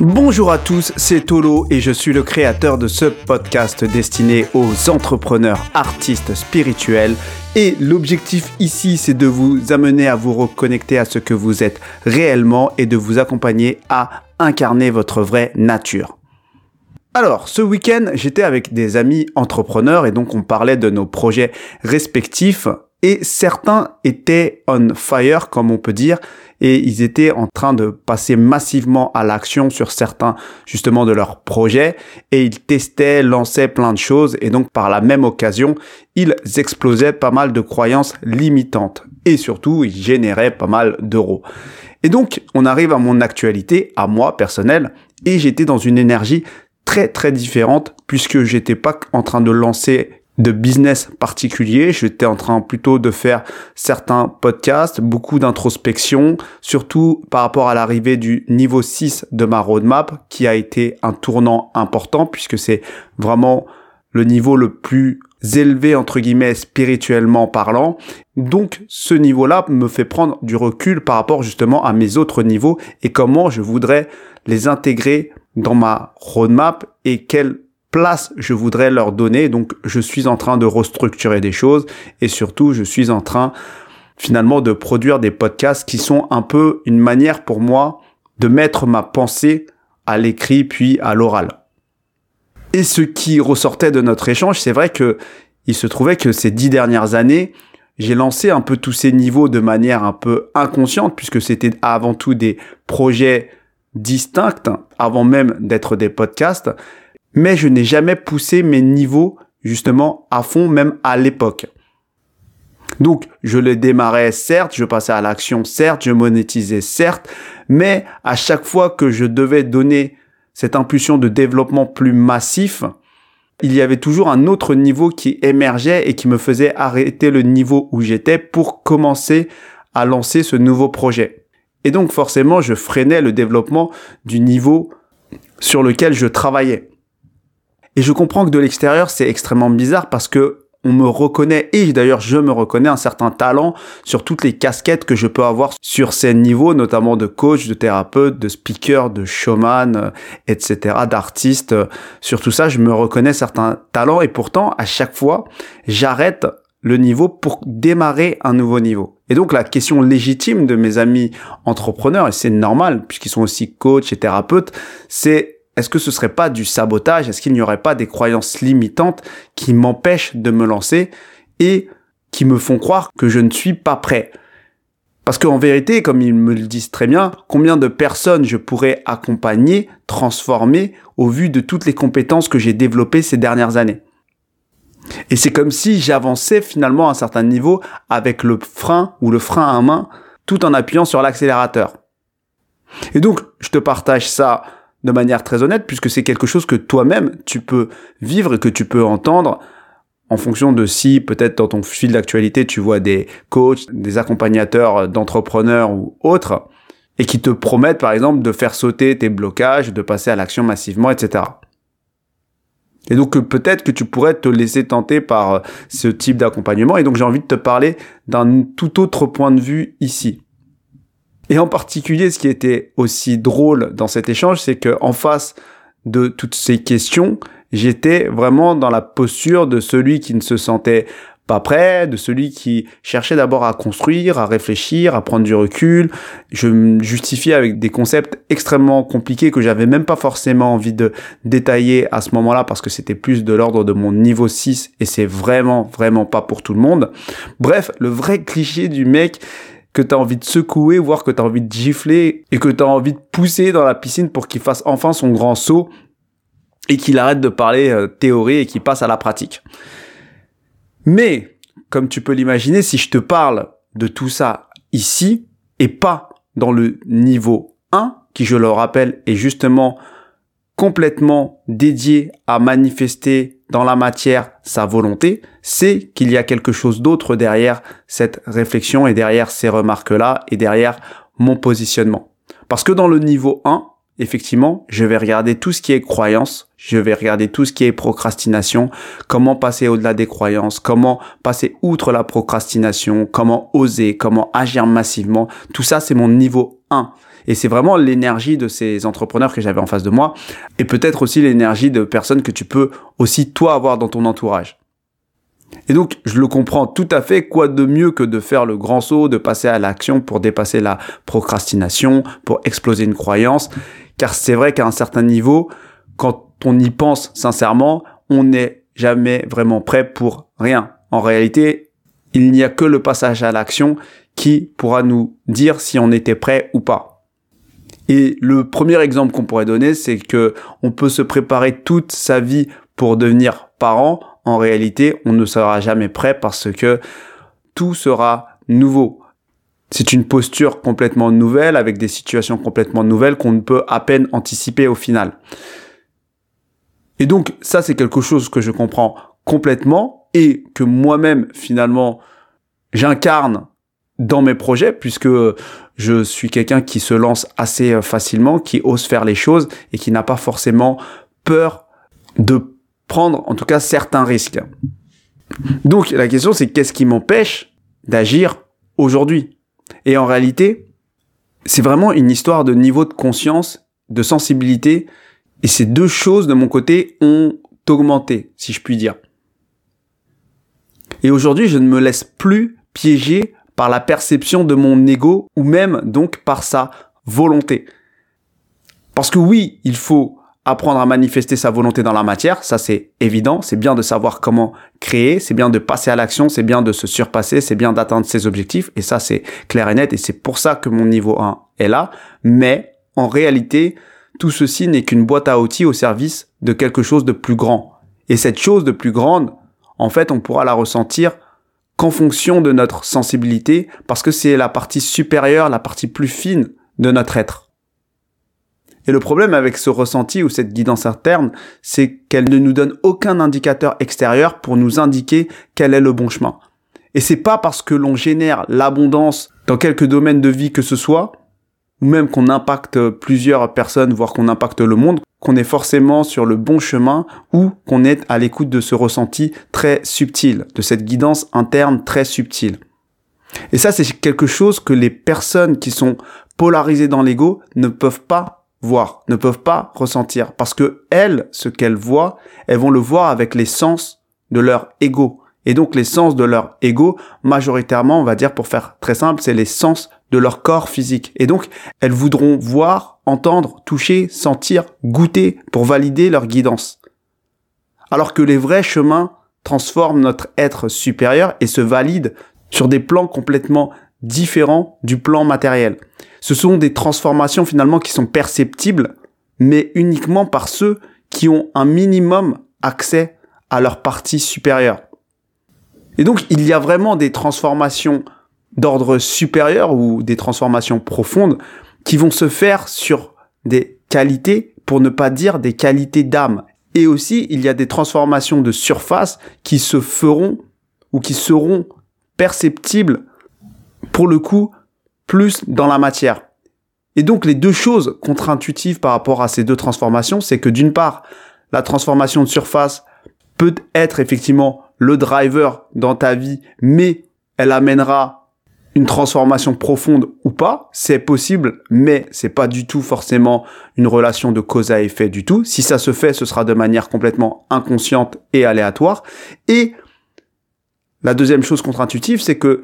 Bonjour à tous, c'est Tolo et je suis le créateur de ce podcast destiné aux entrepreneurs, artistes spirituels. Et l'objectif ici, c'est de vous amener à vous reconnecter à ce que vous êtes réellement et de vous accompagner à incarner votre vraie nature. Alors, ce week-end, j'étais avec des amis entrepreneurs et donc on parlait de nos projets respectifs et certains étaient on fire, comme on peut dire, et ils étaient en train de passer massivement à l'action sur certains, justement, de leurs projets, et ils testaient, lançaient plein de choses, et donc par la même occasion, ils explosaient pas mal de croyances limitantes, et surtout, ils généraient pas mal d'euros. Et donc, on arrive à mon actualité, à moi, personnel, et j'étais dans une énergie très très différente puisque j'étais pas en train de lancer de business particulier. J'étais en train plutôt de faire certains podcasts, beaucoup d'introspection, surtout par rapport à l'arrivée du niveau 6 de ma roadmap, qui a été un tournant important puisque c'est vraiment le niveau le plus élevé entre guillemets spirituellement parlant. Donc ce niveau-là me fait prendre du recul par rapport justement à mes autres niveaux et comment je voudrais les intégrer dans ma roadmap et quelle place je voudrais leur donner. Donc je suis en train de restructurer des choses et surtout je suis en train finalement de produire des podcasts qui sont un peu une manière pour moi de mettre ma pensée à l'écrit puis à l'oral. Et ce qui ressortait de notre échange, c'est vrai que il se trouvait que ces dix dernières années, j'ai lancé un peu tous ces niveaux de manière un peu inconsciente puisque c'était avant tout des projets distincts avant même d'être des podcasts mais je n'ai jamais poussé mes niveaux justement à fond, même à l'époque. Donc, je le démarrais, certes, je passais à l'action, certes, je monétisais, certes, mais à chaque fois que je devais donner cette impulsion de développement plus massif, il y avait toujours un autre niveau qui émergeait et qui me faisait arrêter le niveau où j'étais pour commencer à lancer ce nouveau projet. Et donc, forcément, je freinais le développement du niveau sur lequel je travaillais. Et je comprends que de l'extérieur, c'est extrêmement bizarre parce que on me reconnaît, et d'ailleurs je me reconnais un certain talent sur toutes les casquettes que je peux avoir sur ces niveaux, notamment de coach, de thérapeute, de speaker, de showman, euh, etc., d'artiste. Sur tout ça, je me reconnais certains talents et pourtant, à chaque fois, j'arrête le niveau pour démarrer un nouveau niveau. Et donc la question légitime de mes amis entrepreneurs, et c'est normal puisqu'ils sont aussi coach et thérapeutes, c'est est-ce que ce serait pas du sabotage? Est-ce qu'il n'y aurait pas des croyances limitantes qui m'empêchent de me lancer et qui me font croire que je ne suis pas prêt? Parce qu'en vérité, comme ils me le disent très bien, combien de personnes je pourrais accompagner, transformer au vu de toutes les compétences que j'ai développées ces dernières années? Et c'est comme si j'avançais finalement à un certain niveau avec le frein ou le frein à main tout en appuyant sur l'accélérateur. Et donc, je te partage ça de manière très honnête, puisque c'est quelque chose que toi-même tu peux vivre et que tu peux entendre en fonction de si peut-être dans ton fil d'actualité tu vois des coachs, des accompagnateurs d'entrepreneurs ou autres, et qui te promettent par exemple de faire sauter tes blocages, de passer à l'action massivement, etc. Et donc peut-être que tu pourrais te laisser tenter par euh, ce type d'accompagnement, et donc j'ai envie de te parler d'un tout autre point de vue ici. Et en particulier, ce qui était aussi drôle dans cet échange, c'est que en face de toutes ces questions, j'étais vraiment dans la posture de celui qui ne se sentait pas prêt, de celui qui cherchait d'abord à construire, à réfléchir, à prendre du recul. Je me justifiais avec des concepts extrêmement compliqués que j'avais même pas forcément envie de détailler à ce moment-là parce que c'était plus de l'ordre de mon niveau 6 et c'est vraiment, vraiment pas pour tout le monde. Bref, le vrai cliché du mec que tu as envie de secouer, voire que tu as envie de gifler et que tu as envie de pousser dans la piscine pour qu'il fasse enfin son grand saut et qu'il arrête de parler euh, théorie et qu'il passe à la pratique. Mais, comme tu peux l'imaginer, si je te parle de tout ça ici et pas dans le niveau 1, qui je le rappelle est justement complètement dédié à manifester dans la matière sa volonté, c'est qu'il y a quelque chose d'autre derrière cette réflexion et derrière ces remarques-là et derrière mon positionnement. Parce que dans le niveau 1, effectivement, je vais regarder tout ce qui est croyance, je vais regarder tout ce qui est procrastination, comment passer au-delà des croyances, comment passer outre la procrastination, comment oser, comment agir massivement. Tout ça, c'est mon niveau 1. Et c'est vraiment l'énergie de ces entrepreneurs que j'avais en face de moi, et peut-être aussi l'énergie de personnes que tu peux aussi toi avoir dans ton entourage. Et donc, je le comprends tout à fait. Quoi de mieux que de faire le grand saut, de passer à l'action pour dépasser la procrastination, pour exploser une croyance. Car c'est vrai qu'à un certain niveau, quand on y pense sincèrement, on n'est jamais vraiment prêt pour rien. En réalité, il n'y a que le passage à l'action qui pourra nous dire si on était prêt ou pas. Et le premier exemple qu'on pourrait donner, c'est que on peut se préparer toute sa vie pour devenir parent. En réalité, on ne sera jamais prêt parce que tout sera nouveau. C'est une posture complètement nouvelle avec des situations complètement nouvelles qu'on ne peut à peine anticiper au final. Et donc ça, c'est quelque chose que je comprends complètement et que moi-même finalement j'incarne dans mes projets puisque je suis quelqu'un qui se lance assez euh, facilement, qui ose faire les choses et qui n'a pas forcément peur de prendre en tout cas certains risques. Donc la question c'est qu'est-ce qui m'empêche d'agir aujourd'hui? Et en réalité, c'est vraiment une histoire de niveau de conscience, de sensibilité et ces deux choses de mon côté ont augmenté, si je puis dire. Et aujourd'hui, je ne me laisse plus piéger par la perception de mon ego ou même donc par sa volonté. Parce que oui, il faut apprendre à manifester sa volonté dans la matière, ça c'est évident, c'est bien de savoir comment créer, c'est bien de passer à l'action, c'est bien de se surpasser, c'est bien d'atteindre ses objectifs, et ça c'est clair et net, et c'est pour ça que mon niveau 1 est là, mais en réalité, tout ceci n'est qu'une boîte à outils au service de quelque chose de plus grand. Et cette chose de plus grande, en fait, on pourra la ressentir qu'en fonction de notre sensibilité, parce que c'est la partie supérieure, la partie plus fine de notre être. Et le problème avec ce ressenti ou cette guidance interne, c'est qu'elle ne nous donne aucun indicateur extérieur pour nous indiquer quel est le bon chemin. Et c'est pas parce que l'on génère l'abondance dans quelques domaines de vie que ce soit, ou même qu'on impacte plusieurs personnes, voire qu'on impacte le monde, qu'on est forcément sur le bon chemin ou qu'on est à l'écoute de ce ressenti très subtil, de cette guidance interne très subtile. Et ça, c'est quelque chose que les personnes qui sont polarisées dans l'ego ne peuvent pas voir, ne peuvent pas ressentir. Parce que elles, ce qu'elles voient, elles vont le voir avec les sens de leur ego. Et donc les sens de leur ego, majoritairement, on va dire pour faire très simple, c'est les sens de leur corps physique. Et donc, elles voudront voir, entendre, toucher, sentir, goûter pour valider leur guidance. Alors que les vrais chemins transforment notre être supérieur et se valident sur des plans complètement différents du plan matériel. Ce sont des transformations finalement qui sont perceptibles, mais uniquement par ceux qui ont un minimum accès à leur partie supérieure. Et donc, il y a vraiment des transformations d'ordre supérieur ou des transformations profondes qui vont se faire sur des qualités, pour ne pas dire des qualités d'âme. Et aussi, il y a des transformations de surface qui se feront ou qui seront perceptibles pour le coup plus dans la matière. Et donc les deux choses contre-intuitives par rapport à ces deux transformations, c'est que d'une part, la transformation de surface peut être effectivement le driver dans ta vie, mais elle amènera une transformation profonde ou pas, c'est possible, mais c'est pas du tout forcément une relation de cause à effet du tout. Si ça se fait, ce sera de manière complètement inconsciente et aléatoire. Et la deuxième chose contre-intuitive, c'est que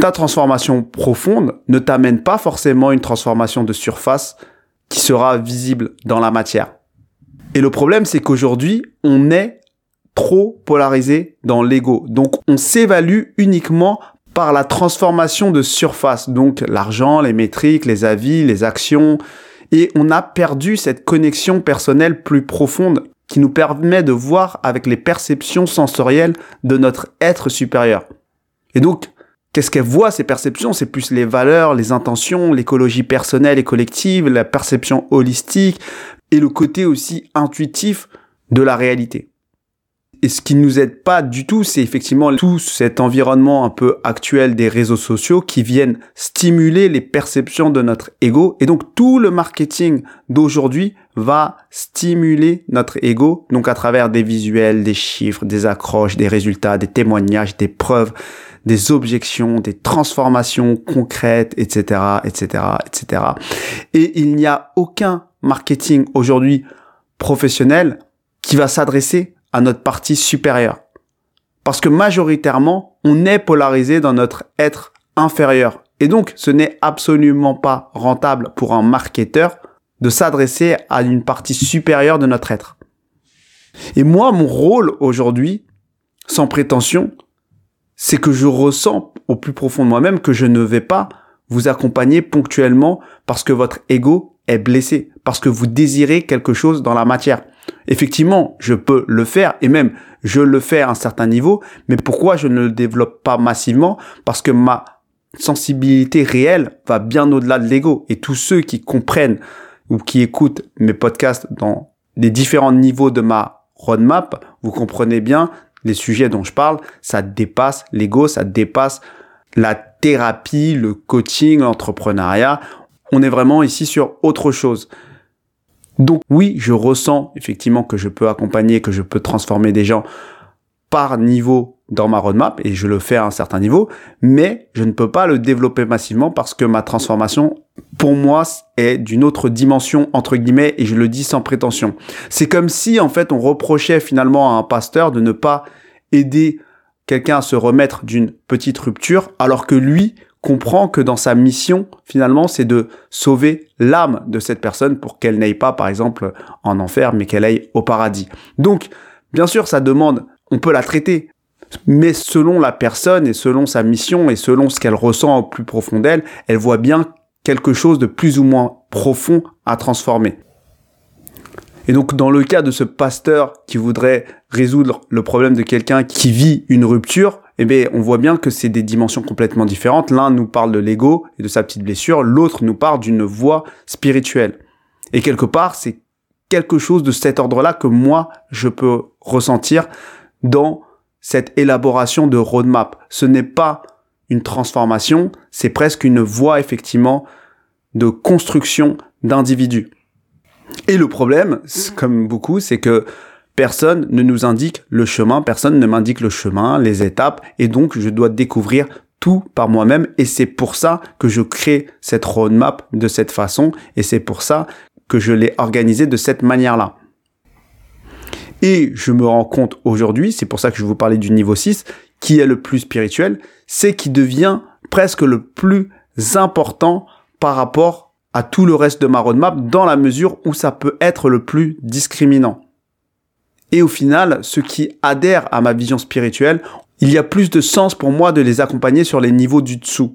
ta transformation profonde ne t'amène pas forcément une transformation de surface qui sera visible dans la matière. Et le problème, c'est qu'aujourd'hui, on est trop polarisé dans l'ego. Donc, on s'évalue uniquement par la transformation de surface, donc l'argent, les métriques, les avis, les actions, et on a perdu cette connexion personnelle plus profonde qui nous permet de voir avec les perceptions sensorielles de notre être supérieur. Et donc, qu'est-ce qu'elle voit ces perceptions? C'est plus les valeurs, les intentions, l'écologie personnelle et collective, la perception holistique et le côté aussi intuitif de la réalité. Et ce qui nous aide pas du tout, c'est effectivement tout cet environnement un peu actuel des réseaux sociaux qui viennent stimuler les perceptions de notre ego. Et donc tout le marketing d'aujourd'hui va stimuler notre ego, donc à travers des visuels, des chiffres, des accroches, des résultats, des témoignages, des preuves, des objections, des transformations concrètes, etc., etc., etc. Et il n'y a aucun marketing aujourd'hui professionnel qui va s'adresser à notre partie supérieure. Parce que majoritairement, on est polarisé dans notre être inférieur. Et donc, ce n'est absolument pas rentable pour un marketeur de s'adresser à une partie supérieure de notre être. Et moi, mon rôle aujourd'hui, sans prétention, c'est que je ressens au plus profond de moi-même que je ne vais pas vous accompagner ponctuellement parce que votre ego est blessé, parce que vous désirez quelque chose dans la matière. Effectivement, je peux le faire et même je le fais à un certain niveau, mais pourquoi je ne le développe pas massivement? Parce que ma sensibilité réelle va bien au-delà de l'ego et tous ceux qui comprennent ou qui écoutent mes podcasts dans les différents niveaux de ma roadmap, vous comprenez bien les sujets dont je parle, ça dépasse l'ego, ça dépasse la thérapie, le coaching, l'entrepreneuriat. On est vraiment ici sur autre chose. Donc oui, je ressens effectivement que je peux accompagner, que je peux transformer des gens par niveau dans ma roadmap et je le fais à un certain niveau, mais je ne peux pas le développer massivement parce que ma transformation, pour moi, est d'une autre dimension, entre guillemets, et je le dis sans prétention. C'est comme si, en fait, on reprochait finalement à un pasteur de ne pas aider quelqu'un à se remettre d'une petite rupture, alors que lui comprend que dans sa mission, finalement, c'est de sauver l'âme de cette personne pour qu'elle n'aille pas, par exemple, en enfer, mais qu'elle aille au paradis. Donc, bien sûr, ça demande, on peut la traiter, mais selon la personne et selon sa mission et selon ce qu'elle ressent au plus profond d'elle, elle voit bien quelque chose de plus ou moins profond à transformer. Et donc, dans le cas de ce pasteur qui voudrait résoudre le problème de quelqu'un qui vit une rupture, eh bien, on voit bien que c'est des dimensions complètement différentes. L'un nous parle de l'ego et de sa petite blessure, l'autre nous parle d'une voie spirituelle. Et quelque part, c'est quelque chose de cet ordre-là que moi, je peux ressentir dans cette élaboration de roadmap. Ce n'est pas une transformation, c'est presque une voie effectivement de construction d'individus. Et le problème, comme beaucoup, c'est que personne ne nous indique le chemin, personne ne m'indique le chemin, les étapes, et donc je dois découvrir tout par moi-même, et c'est pour ça que je crée cette roadmap de cette façon, et c'est pour ça que je l'ai organisée de cette manière-là. Et je me rends compte aujourd'hui, c'est pour ça que je vous parlais du niveau 6, qui est le plus spirituel, c'est qui devient presque le plus important par rapport à tout le reste de ma roadmap dans la mesure où ça peut être le plus discriminant. Et au final, ceux qui adhèrent à ma vision spirituelle, il y a plus de sens pour moi de les accompagner sur les niveaux du dessous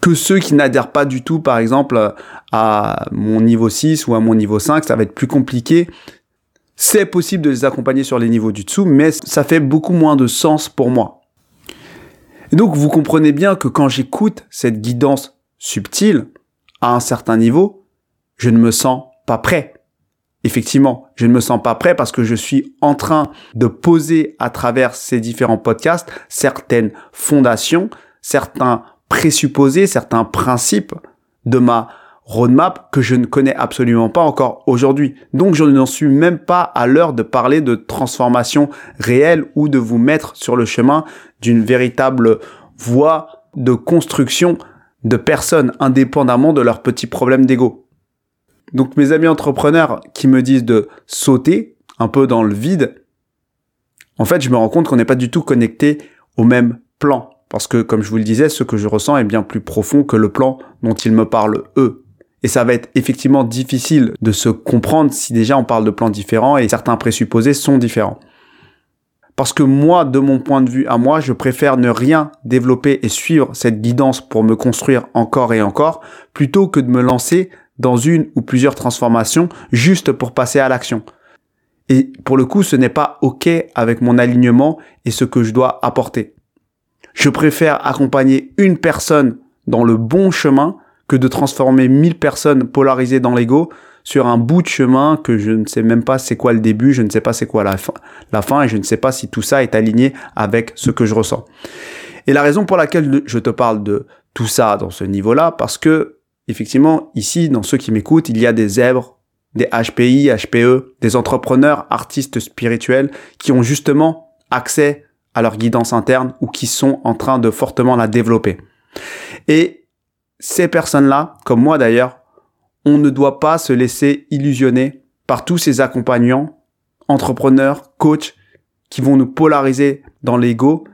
que ceux qui n'adhèrent pas du tout, par exemple, à mon niveau 6 ou à mon niveau 5, ça va être plus compliqué c'est possible de les accompagner sur les niveaux du dessous, mais ça fait beaucoup moins de sens pour moi. Et donc vous comprenez bien que quand j'écoute cette guidance subtile à un certain niveau, je ne me sens pas prêt. Effectivement, je ne me sens pas prêt parce que je suis en train de poser à travers ces différents podcasts certaines fondations, certains présupposés, certains principes de ma roadmap que je ne connais absolument pas encore aujourd'hui. Donc je n'en suis même pas à l'heure de parler de transformation réelle ou de vous mettre sur le chemin d'une véritable voie de construction de personnes indépendamment de leurs petits problèmes d'ego. Donc mes amis entrepreneurs qui me disent de sauter un peu dans le vide, en fait je me rends compte qu'on n'est pas du tout connecté au même plan. Parce que, comme je vous le disais, ce que je ressens est bien plus profond que le plan dont ils me parlent eux. Et ça va être effectivement difficile de se comprendre si déjà on parle de plans différents et certains présupposés sont différents. Parce que moi, de mon point de vue à moi, je préfère ne rien développer et suivre cette guidance pour me construire encore et encore, plutôt que de me lancer dans une ou plusieurs transformations juste pour passer à l'action. Et pour le coup, ce n'est pas OK avec mon alignement et ce que je dois apporter. Je préfère accompagner une personne dans le bon chemin que de transformer 1000 personnes polarisées dans l'ego sur un bout de chemin que je ne sais même pas c'est quoi le début, je ne sais pas c'est quoi la fin, la fin et je ne sais pas si tout ça est aligné avec ce que je ressens. Et la raison pour laquelle je te parle de tout ça dans ce niveau-là, parce que effectivement, ici, dans ceux qui m'écoutent, il y a des zèbres, des HPI, HPE, des entrepreneurs, artistes spirituels qui ont justement accès à leur guidance interne ou qui sont en train de fortement la développer. Et ces personnes-là, comme moi d'ailleurs, on ne doit pas se laisser illusionner par tous ces accompagnants, entrepreneurs, coachs, qui vont nous polariser dans l'ego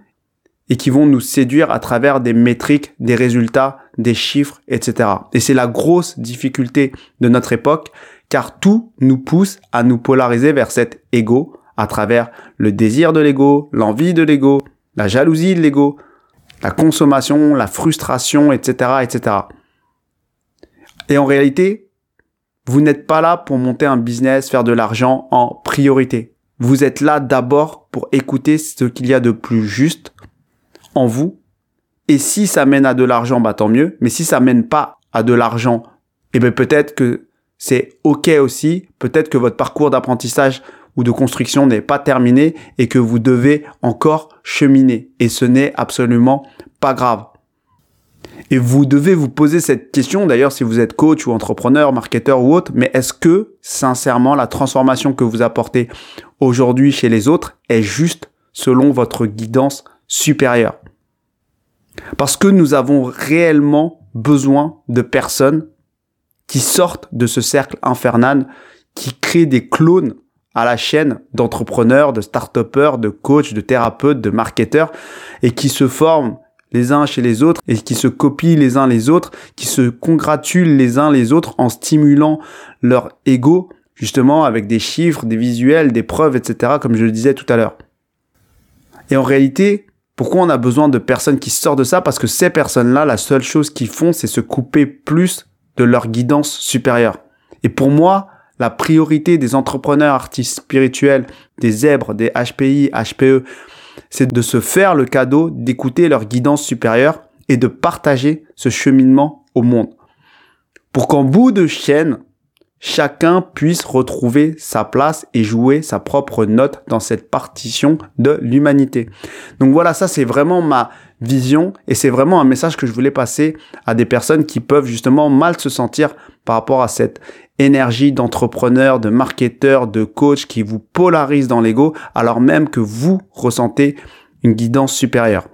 et qui vont nous séduire à travers des métriques, des résultats, des chiffres, etc. Et c'est la grosse difficulté de notre époque, car tout nous pousse à nous polariser vers cet ego à travers le désir de l'ego, l'envie de l'ego, la jalousie de l'ego, la consommation, la frustration, etc., etc. Et en réalité, vous n'êtes pas là pour monter un business, faire de l'argent en priorité. Vous êtes là d'abord pour écouter ce qu'il y a de plus juste en vous. Et si ça mène à de l'argent, bah tant mieux. Mais si ça mène pas à de l'argent, eh ben peut-être que c'est ok aussi. Peut-être que votre parcours d'apprentissage ou de construction n'est pas terminé et que vous devez encore cheminer. Et ce n'est absolument pas grave. Et vous devez vous poser cette question, d'ailleurs, si vous êtes coach ou entrepreneur, marketeur ou autre, mais est-ce que, sincèrement, la transformation que vous apportez aujourd'hui chez les autres est juste selon votre guidance supérieure? Parce que nous avons réellement besoin de personnes qui sortent de ce cercle infernal, qui créent des clones à la chaîne d'entrepreneurs, de start de coachs, de thérapeutes, de marketeurs, et qui se forment les uns chez les autres et qui se copient les uns les autres, qui se congratulent les uns les autres en stimulant leur ego, justement avec des chiffres, des visuels, des preuves, etc., comme je le disais tout à l'heure. Et en réalité, pourquoi on a besoin de personnes qui sortent de ça? Parce que ces personnes-là, la seule chose qu'ils font, c'est se couper plus de leur guidance supérieure. Et pour moi, la priorité des entrepreneurs artistes spirituels, des zèbres, des HPI, HPE, c'est de se faire le cadeau d'écouter leur guidance supérieure et de partager ce cheminement au monde. Pour qu'en bout de chaîne, chacun puisse retrouver sa place et jouer sa propre note dans cette partition de l'humanité. Donc voilà, ça c'est vraiment ma vision et c'est vraiment un message que je voulais passer à des personnes qui peuvent justement mal se sentir par rapport à cette énergie d'entrepreneur, de marketeur, de coach qui vous polarise dans l'ego alors même que vous ressentez une guidance supérieure.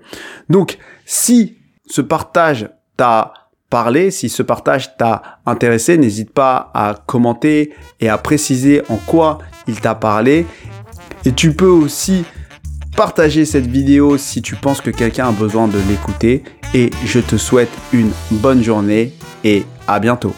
Donc, si ce partage t'a parlé, si ce partage t'a intéressé, n'hésite pas à commenter et à préciser en quoi il t'a parlé. Et tu peux aussi partager cette vidéo si tu penses que quelqu'un a besoin de l'écouter. Et je te souhaite une bonne journée et à bientôt.